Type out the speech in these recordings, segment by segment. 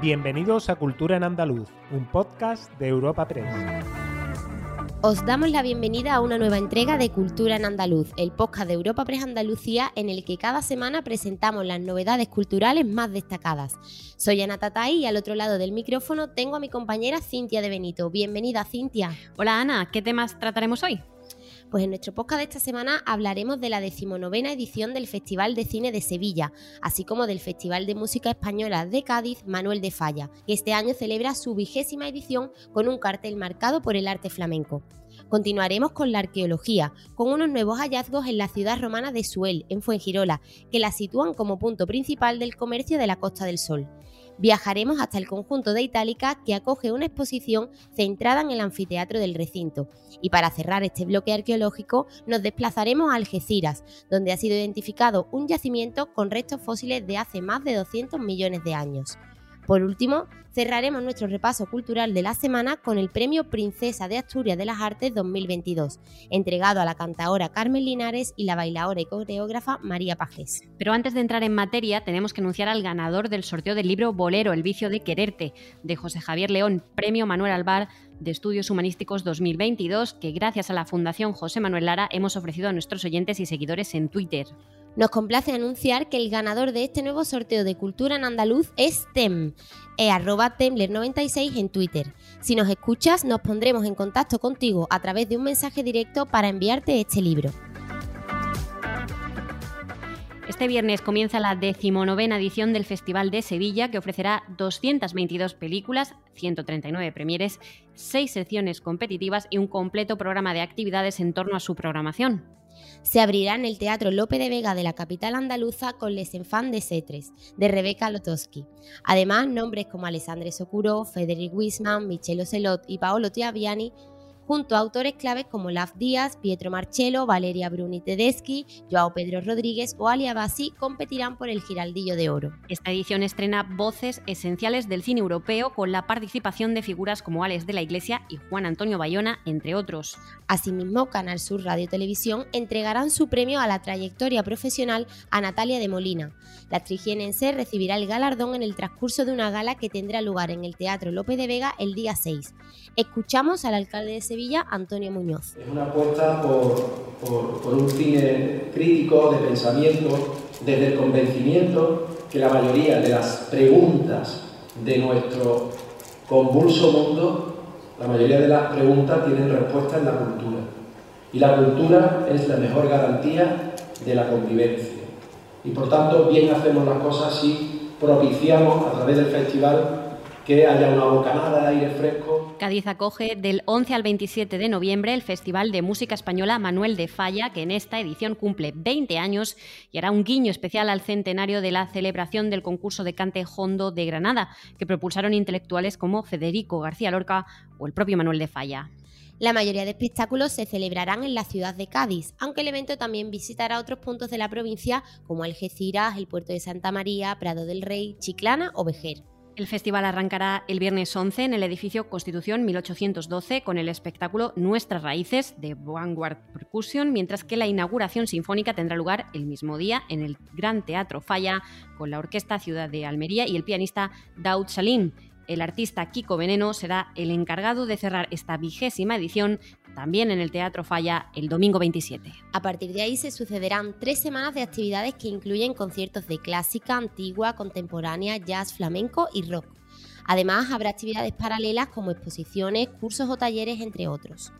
Bienvenidos a Cultura en Andaluz, un podcast de Europa Press. Os damos la bienvenida a una nueva entrega de Cultura en Andaluz, el podcast de Europa Press Andalucía en el que cada semana presentamos las novedades culturales más destacadas. Soy Ana Tatay y al otro lado del micrófono tengo a mi compañera Cintia de Benito. Bienvenida, Cintia. Hola Ana, ¿qué temas trataremos hoy? Pues en nuestro podcast de esta semana hablaremos de la decimonovena edición del Festival de Cine de Sevilla, así como del Festival de Música Española de Cádiz Manuel de Falla, que este año celebra su vigésima edición con un cartel marcado por el arte flamenco. Continuaremos con la arqueología, con unos nuevos hallazgos en la ciudad romana de Suel, en Fuengirola, que la sitúan como punto principal del comercio de la Costa del Sol viajaremos hasta el conjunto de Itálica que acoge una exposición centrada en el anfiteatro del recinto. Y para cerrar este bloque arqueológico nos desplazaremos a Algeciras, donde ha sido identificado un yacimiento con restos fósiles de hace más de 200 millones de años. Por último, cerraremos nuestro repaso cultural de la semana con el Premio Princesa de Asturias de las Artes 2022, entregado a la cantaora Carmen Linares y la bailadora y coreógrafa María Pajes. Pero antes de entrar en materia, tenemos que anunciar al ganador del sorteo del libro Bolero, El vicio de quererte, de José Javier León, Premio Manuel Alvar de Estudios Humanísticos 2022, que gracias a la Fundación José Manuel Lara hemos ofrecido a nuestros oyentes y seguidores en Twitter. Nos complace anunciar que el ganador de este nuevo sorteo de cultura en andaluz es TEM, e arroba Temler96 en Twitter. Si nos escuchas, nos pondremos en contacto contigo a través de un mensaje directo para enviarte este libro. Este viernes comienza la decimonovena edición del Festival de Sevilla, que ofrecerá 222 películas, 139 premieres, 6 secciones competitivas y un completo programa de actividades en torno a su programación se abrirá en el Teatro Lope de Vega de la capital andaluza con Les Enfants de Cetres, de Rebeca Lotowski. Además, nombres como Alessandre Socuro, Federic Wisman, Michelo Celot y Paolo Tiaviani junto a autores claves como Laf Díaz, Pietro Marcello, Valeria Bruni Tedeschi, Joao Pedro Rodríguez o Alia Bassi competirán por el Giraldillo de Oro. Esta edición estrena voces esenciales del cine europeo con la participación de figuras como Alex de la Iglesia y Juan Antonio Bayona, entre otros. Asimismo, Canal Sur Radio Televisión entregarán su premio a la trayectoria profesional a Natalia de Molina. La trigienense recibirá el galardón en el transcurso de una gala que tendrá lugar en el Teatro López de Vega el día 6. Escuchamos al alcalde de Sevilla Antonio Muñoz. Es una apuesta por, un cine crítico, de pensamiento, desde el convencimiento que la mayoría de las preguntas de nuestro convulso mundo, la mayoría de las preguntas tienen respuesta en la cultura. Y la cultura es la mejor garantía de la convivencia. Y por tanto, bien hacemos las cosas si propiciamos a través del festival que haya una bocanada de aire fresco. Cádiz acoge del 11 al 27 de noviembre el Festival de Música Española Manuel de Falla, que en esta edición cumple 20 años y hará un guiño especial al centenario de la celebración del concurso de cante hondo de Granada, que propulsaron intelectuales como Federico García Lorca o el propio Manuel de Falla. La mayoría de espectáculos se celebrarán en la ciudad de Cádiz, aunque el evento también visitará otros puntos de la provincia como Algeciras, el puerto de Santa María, Prado del Rey, Chiclana o Vejer. El festival arrancará el viernes 11 en el edificio Constitución 1812 con el espectáculo Nuestras Raíces de Vanguard Percussion, mientras que la inauguración sinfónica tendrá lugar el mismo día en el Gran Teatro Falla con la Orquesta Ciudad de Almería y el pianista Daud Salim. El artista Kiko Veneno será el encargado de cerrar esta vigésima edición también en el Teatro Falla el domingo 27. A partir de ahí se sucederán tres semanas de actividades que incluyen conciertos de clásica, antigua, contemporánea, jazz, flamenco y rock. Además, habrá actividades paralelas como exposiciones, cursos o talleres, entre otros.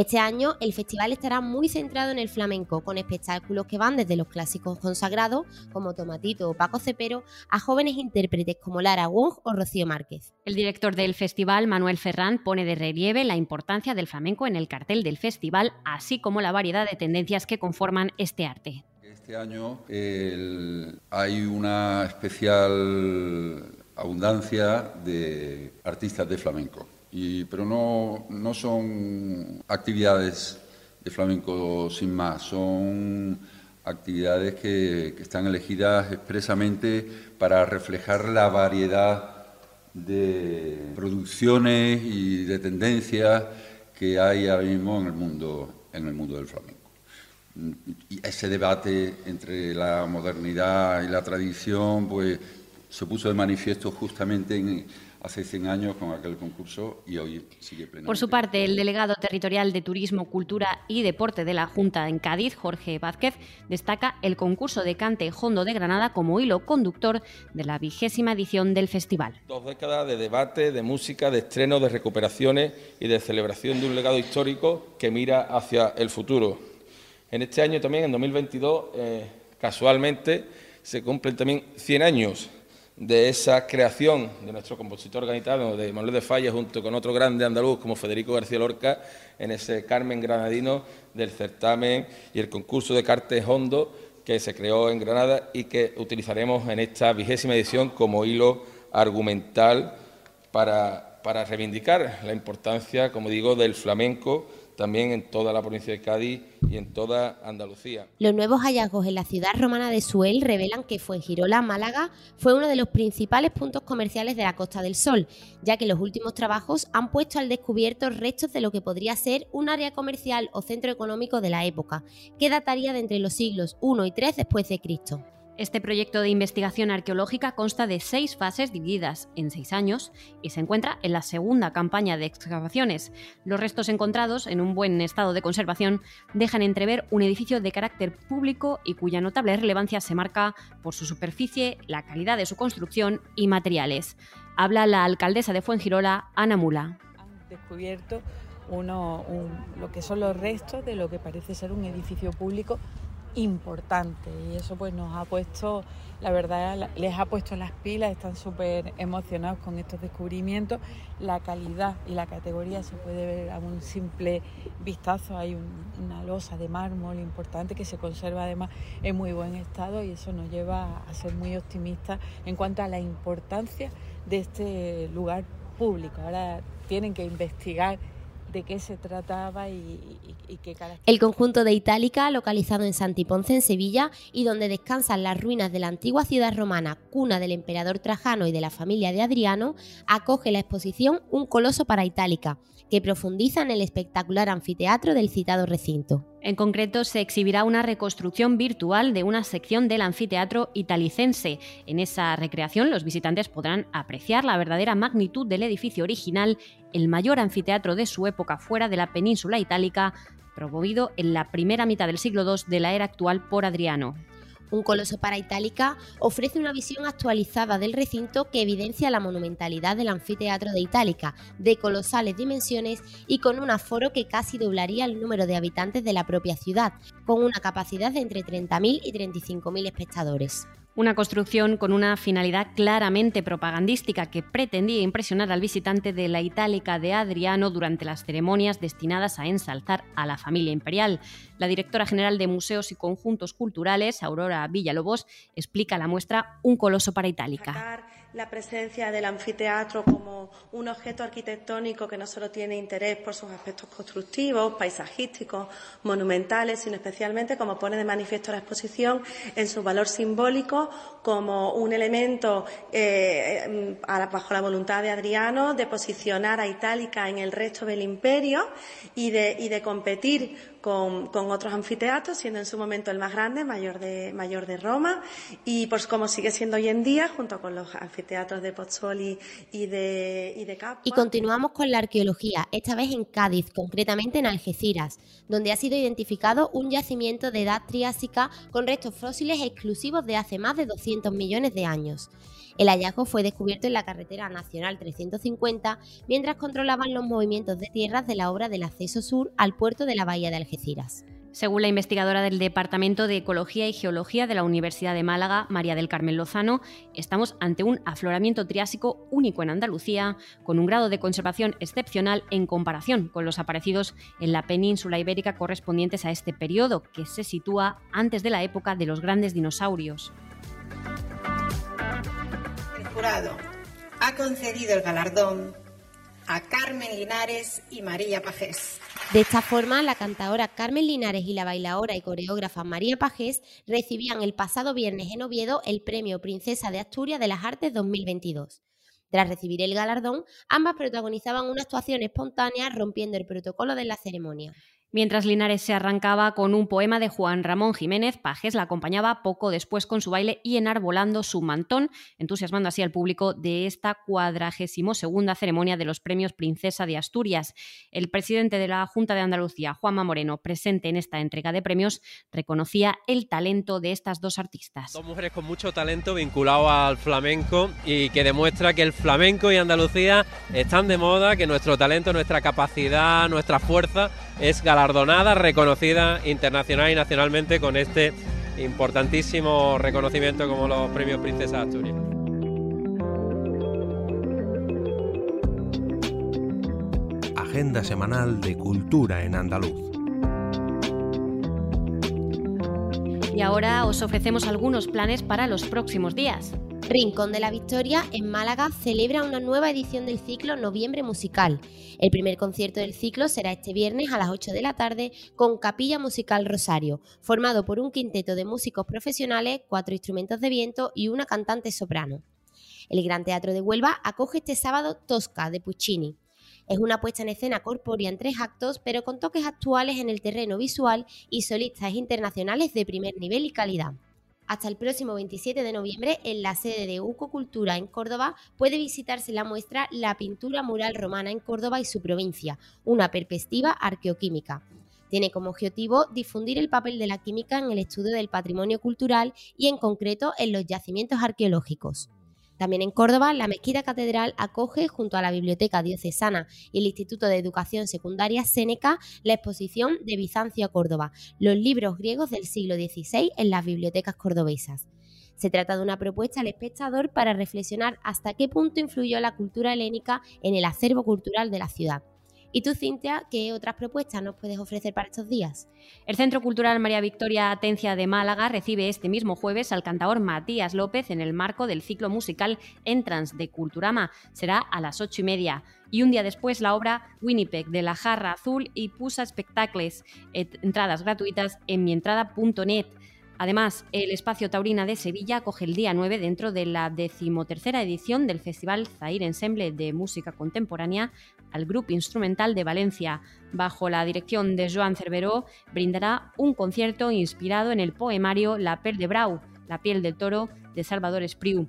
Este año el festival estará muy centrado en el flamenco, con espectáculos que van desde los clásicos consagrados, como Tomatito o Paco Cepero, a jóvenes intérpretes como Lara Wong o Rocío Márquez. El director del festival, Manuel Ferrán, pone de relieve la importancia del flamenco en el cartel del festival, así como la variedad de tendencias que conforman este arte. Este año hay una especial abundancia de artistas de flamenco pero no, no son actividades de flamenco sin más, son actividades que, que, están elegidas expresamente para reflejar la variedad de producciones y de tendencias que hay ahora mismo en el mundo, en el mundo del flamenco. Y ese debate entre la modernidad y la tradición, pues se puso de manifiesto justamente en, hace 100 años con aquel concurso y hoy sigue plenamente. Por su parte, el delegado territorial de Turismo, Cultura y Deporte de la Junta en Cádiz, Jorge Vázquez, destaca el concurso de cante Hondo de Granada como hilo conductor de la vigésima edición del festival. Dos décadas de debate, de música, de estreno, de recuperaciones y de celebración de un legado histórico que mira hacia el futuro. En este año también, en 2022, eh, casualmente, se cumplen también 100 años de esa creación de nuestro compositor gaditano, de Manuel de Falla, junto con otro grande andaluz como Federico García Lorca, en ese Carmen Granadino del certamen y el concurso de Cartes Hondo que se creó en Granada y que utilizaremos en esta vigésima edición como hilo argumental para, para reivindicar la importancia, como digo, del flamenco también en toda la provincia de Cádiz y en toda Andalucía. Los nuevos hallazgos en la ciudad romana de Suel revelan que Fuengirola, Málaga, fue uno de los principales puntos comerciales de la Costa del Sol, ya que los últimos trabajos han puesto al descubierto restos de lo que podría ser un área comercial o centro económico de la época, que dataría de entre los siglos I y III después de Cristo. Este proyecto de investigación arqueológica consta de seis fases divididas en seis años y se encuentra en la segunda campaña de excavaciones. Los restos encontrados, en un buen estado de conservación, dejan entrever un edificio de carácter público y cuya notable relevancia se marca por su superficie, la calidad de su construcción y materiales. Habla la alcaldesa de Fuengirola, Ana Mula. Han descubierto uno, lo que son los restos de lo que parece ser un edificio público importante. Y eso pues nos ha puesto, la verdad les ha puesto las pilas, están súper emocionados con estos descubrimientos, la calidad y la categoría se puede ver a un simple vistazo, hay una losa de mármol importante que se conserva además en muy buen estado y eso nos lleva a ser muy optimistas en cuanto a la importancia de este lugar público. Ahora tienen que investigar de qué se trataba y, qué características. El conjunto de Itálica, localizado en Santiponce, en Sevilla, y donde descansan las ruinas de la antigua ciudad romana, cuna del emperador Trajano y de la familia de Adriano, acoge la exposición Un coloso para Itálica, que profundiza en el espectacular anfiteatro del citado recinto. En concreto, se exhibirá una reconstrucción virtual de una sección del anfiteatro italicense. En esa recreación, los visitantes podrán apreciar la verdadera magnitud del edificio original, el mayor anfiteatro de su época fuera de la península itálica, promovido en la primera mitad del siglo II de la era actual por Adriano. Un coloso para Itálica ofrece una visión actualizada del recinto que evidencia la monumentalidad del anfiteatro de Itálica, de colosales dimensiones y con un aforo que casi doblaría el número de habitantes de la propia ciudad, con una capacidad de entre 30.000 y 35.000 espectadores. Una construcción con una finalidad claramente propagandística que pretendía impresionar al visitante de la Itálica de Adriano durante las ceremonias destinadas a ensalzar a la familia imperial. La directora general de Museos y Conjuntos Culturales, Aurora Villalobos, explica la muestra Un coloso para Itálica la presencia del anfiteatro como un objeto arquitectónico que no solo tiene interés por sus aspectos constructivos, paisajísticos, monumentales, sino especialmente, como pone de manifiesto la exposición, en su valor simbólico como un elemento eh, bajo la voluntad de Adriano de posicionar a Itálica en el resto del imperio y de, y de competir con, otros anfiteatros, siendo en su momento el más grande, mayor de, mayor de Roma, y pues como sigue siendo hoy en día, junto con los anfiteatros de Pozzuoli y de, y de Capua. Y continuamos con la arqueología, esta vez en Cádiz, concretamente en Algeciras, donde ha sido identificado un yacimiento de edad triásica con restos fósiles exclusivos de hace más de 200 millones de años. El hallazgo fue descubierto en la carretera nacional 350 mientras controlaban los movimientos de tierras de la obra del acceso sur al puerto de la bahía de Algeciras. Según la investigadora del Departamento de Ecología y Geología de la Universidad de Málaga, María del Carmen Lozano, estamos ante un afloramiento triásico único en Andalucía, con un grado de conservación excepcional en comparación con los aparecidos en la península ibérica correspondientes a este periodo, que se sitúa antes de la época de los grandes dinosaurios ha concedido el galardón a Carmen Linares y María Pajés. De esta forma, la cantadora Carmen Linares y la bailadora y coreógrafa María Pajés recibían el pasado viernes en Oviedo el premio Princesa de Asturias de las Artes 2022. Tras recibir el galardón, ambas protagonizaban una actuación espontánea rompiendo el protocolo de la ceremonia. Mientras Linares se arrancaba con un poema de Juan Ramón Jiménez, Pajes la acompañaba poco después con su baile y enarbolando su mantón, entusiasmando así al público de esta cuadragésimo segunda ceremonia de los premios Princesa de Asturias. El presidente de la Junta de Andalucía, Juanma Moreno, presente en esta entrega de premios, reconocía el talento de estas dos artistas. Dos mujeres con mucho talento vinculado al flamenco y que demuestra que el flamenco y Andalucía están de moda, que nuestro talento, nuestra capacidad, nuestra fuerza es galardonada, reconocida internacional y nacionalmente con este importantísimo reconocimiento como los premios Princesa de Asturias. Agenda semanal de cultura en andaluz. Y ahora os ofrecemos algunos planes para los próximos días. Rincón de la Victoria, en Málaga, celebra una nueva edición del ciclo Noviembre Musical. El primer concierto del ciclo será este viernes a las 8 de la tarde con Capilla Musical Rosario, formado por un quinteto de músicos profesionales, cuatro instrumentos de viento y una cantante soprano. El Gran Teatro de Huelva acoge este sábado Tosca de Puccini. Es una puesta en escena corpórea en tres actos, pero con toques actuales en el terreno visual y solistas internacionales de primer nivel y calidad. Hasta el próximo 27 de noviembre, en la sede de UCO Cultura en Córdoba, puede visitarse la muestra La pintura mural romana en Córdoba y su provincia, una perspectiva arqueoquímica. Tiene como objetivo difundir el papel de la química en el estudio del patrimonio cultural y en concreto en los yacimientos arqueológicos. También en Córdoba, la Mezquita Catedral acoge, junto a la Biblioteca Diocesana y el Instituto de Educación Secundaria Séneca, la exposición de Bizancio a Córdoba, los libros griegos del siglo XVI en las bibliotecas cordobesas. Se trata de una propuesta al espectador para reflexionar hasta qué punto influyó la cultura helénica en el acervo cultural de la ciudad. ¿Y tú, Cintia, qué otras propuestas nos puedes ofrecer para estos días? El Centro Cultural María Victoria Atencia de Málaga recibe este mismo jueves al cantador Matías López en el marco del ciclo musical Entrance de Culturama. Será a las ocho y media. Y un día después la obra Winnipeg de la Jarra Azul y Pusa Spectacles, entradas gratuitas en mientrada.net. Además, el Espacio Taurina de Sevilla acoge el día 9 dentro de la decimotercera edición del Festival Zaire Ensemble de Música Contemporánea al Grupo Instrumental de Valencia. Bajo la dirección de Joan Cerveró, brindará un concierto inspirado en el poemario La Pel de Brau, La piel del toro, de Salvador Espriu.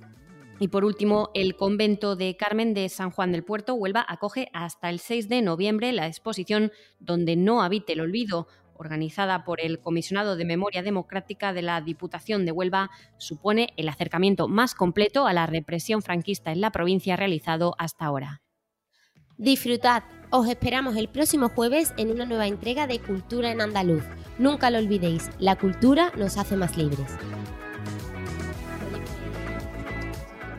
Y por último, el convento de Carmen de San Juan del Puerto, Huelva, acoge hasta el 6 de noviembre la exposición Donde no habite el olvido, organizada por el Comisionado de Memoria Democrática de la Diputación de Huelva, supone el acercamiento más completo a la represión franquista en la provincia realizado hasta ahora. Disfrutad, os esperamos el próximo jueves en una nueva entrega de Cultura en Andaluz. Nunca lo olvidéis, la cultura nos hace más libres.